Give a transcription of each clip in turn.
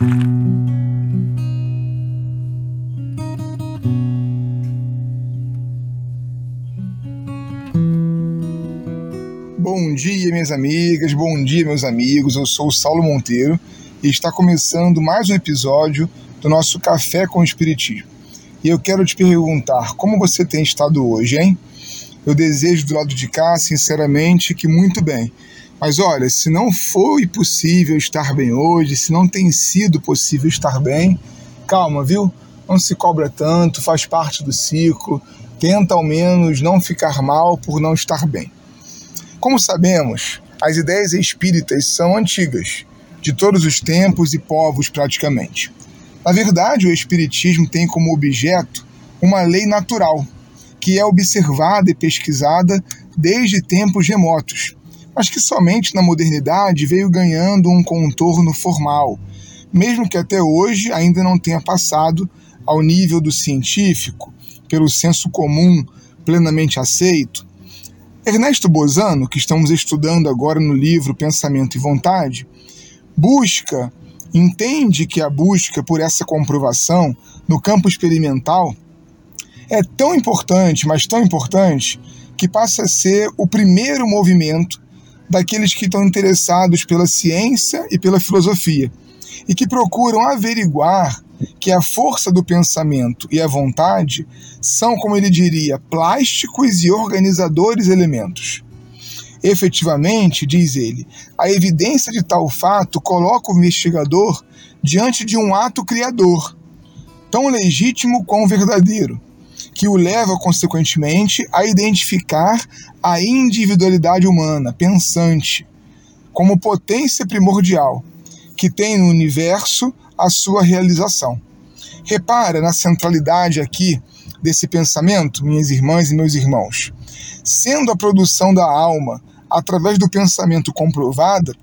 Bom dia, minhas amigas, bom dia, meus amigos. Eu sou o Saulo Monteiro e está começando mais um episódio do nosso Café com o Espiritismo. E eu quero te perguntar como você tem estado hoje, hein? Eu desejo do lado de cá, sinceramente, que muito bem. Mas olha, se não foi possível estar bem hoje, se não tem sido possível estar bem, calma, viu? Não se cobra tanto, faz parte do ciclo. Tenta ao menos não ficar mal por não estar bem. Como sabemos, as ideias espíritas são antigas, de todos os tempos e povos praticamente. Na verdade, o Espiritismo tem como objeto uma lei natural, que é observada e pesquisada desde tempos remotos, mas que somente na modernidade veio ganhando um contorno formal, mesmo que até hoje ainda não tenha passado ao nível do científico, pelo senso comum plenamente aceito. Ernesto Bozano, que estamos estudando agora no livro Pensamento e Vontade, busca, entende que a busca por essa comprovação no campo experimental é tão importante, mas tão importante, que passa a ser o primeiro movimento daqueles que estão interessados pela ciência e pela filosofia e que procuram averiguar que a força do pensamento e a vontade são, como ele diria, plásticos e organizadores elementos. Efetivamente, diz ele, a evidência de tal fato coloca o investigador diante de um ato criador, tão legítimo como verdadeiro, que o leva, consequentemente, a identificar a individualidade humana, pensante, como potência primordial, que tem no universo a sua realização. Repara na centralidade aqui desse pensamento, minhas irmãs e meus irmãos. Sendo a produção da alma através do pensamento comprovada,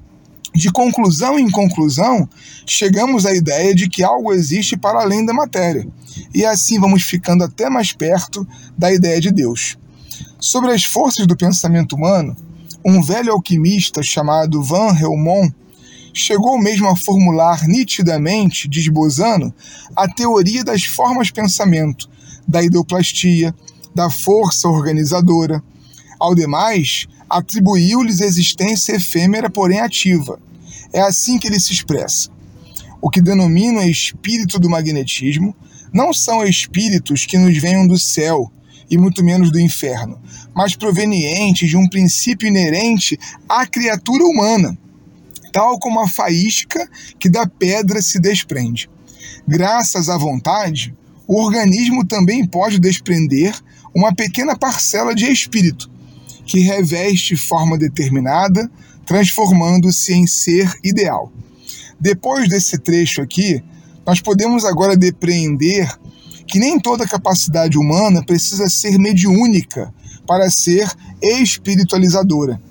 de conclusão em conclusão, chegamos à ideia de que algo existe para além da matéria, e assim vamos ficando até mais perto da ideia de Deus. Sobre as forças do pensamento humano, um velho alquimista chamado Van Helmont chegou mesmo a formular nitidamente, diz Bozano, a teoria das formas pensamento, da ideoplastia, da força organizadora. Ao demais, atribuiu-lhes existência efêmera, porém ativa. É assim que ele se expressa. O que denomina espírito do magnetismo não são espíritos que nos venham do céu e muito menos do inferno, mas provenientes de um princípio inerente à criatura humana, tal como a faísca que da pedra se desprende. Graças à vontade, o organismo também pode desprender uma pequena parcela de espírito, que reveste forma determinada, transformando-se em ser ideal. Depois desse trecho aqui, nós podemos agora depreender que nem toda capacidade humana precisa ser mediúnica para ser espiritualizadora.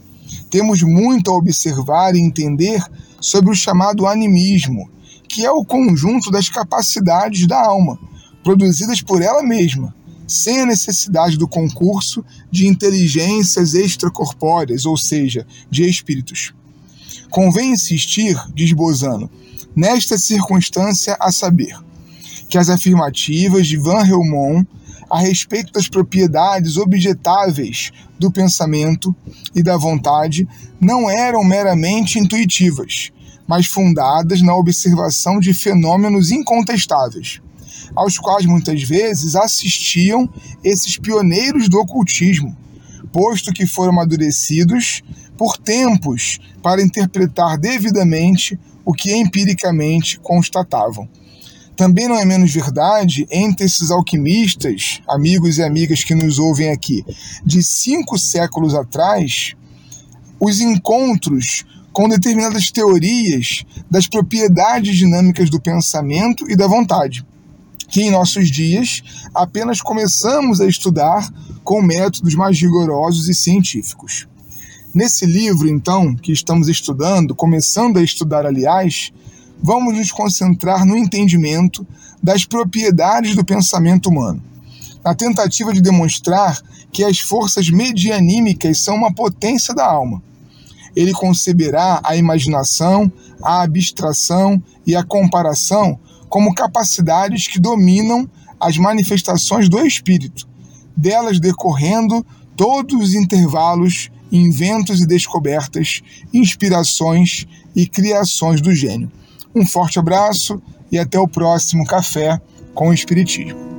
Temos muito a observar e entender sobre o chamado animismo, que é o conjunto das capacidades da alma, produzidas por ela mesma, sem a necessidade do concurso de inteligências extracorpóreas, ou seja, de espíritos. Convém insistir, diz Bozano, nesta circunstância a saber, que as afirmativas de Van Helmont a respeito das propriedades objetáveis do pensamento e da vontade não eram meramente intuitivas, mas fundadas na observação de fenômenos incontestáveis aos quais muitas vezes assistiam esses pioneiros do ocultismo, posto que foram amadurecidos por tempos para interpretar devidamente o que empiricamente constatavam. Também não é menos verdade entre esses alquimistas, amigos e amigas que nos ouvem aqui, de cinco séculos atrás, os encontros com determinadas teorias das propriedades dinâmicas do pensamento e da vontade que em nossos dias apenas começamos a estudar com métodos mais rigorosos e científicos. Nesse livro, então, que estamos estudando, começando a estudar, aliás, vamos nos concentrar no entendimento das propriedades do pensamento humano, na tentativa de demonstrar que as forças medianímicas são uma potência da alma. ele conceberá a imaginação, a abstração e a comparação como capacidades que dominam as manifestações do espírito, delas decorrendo todos os intervalos, inventos e descobertas, inspirações e criações do gênio. Um forte abraço e até o próximo Café com o Espiritismo.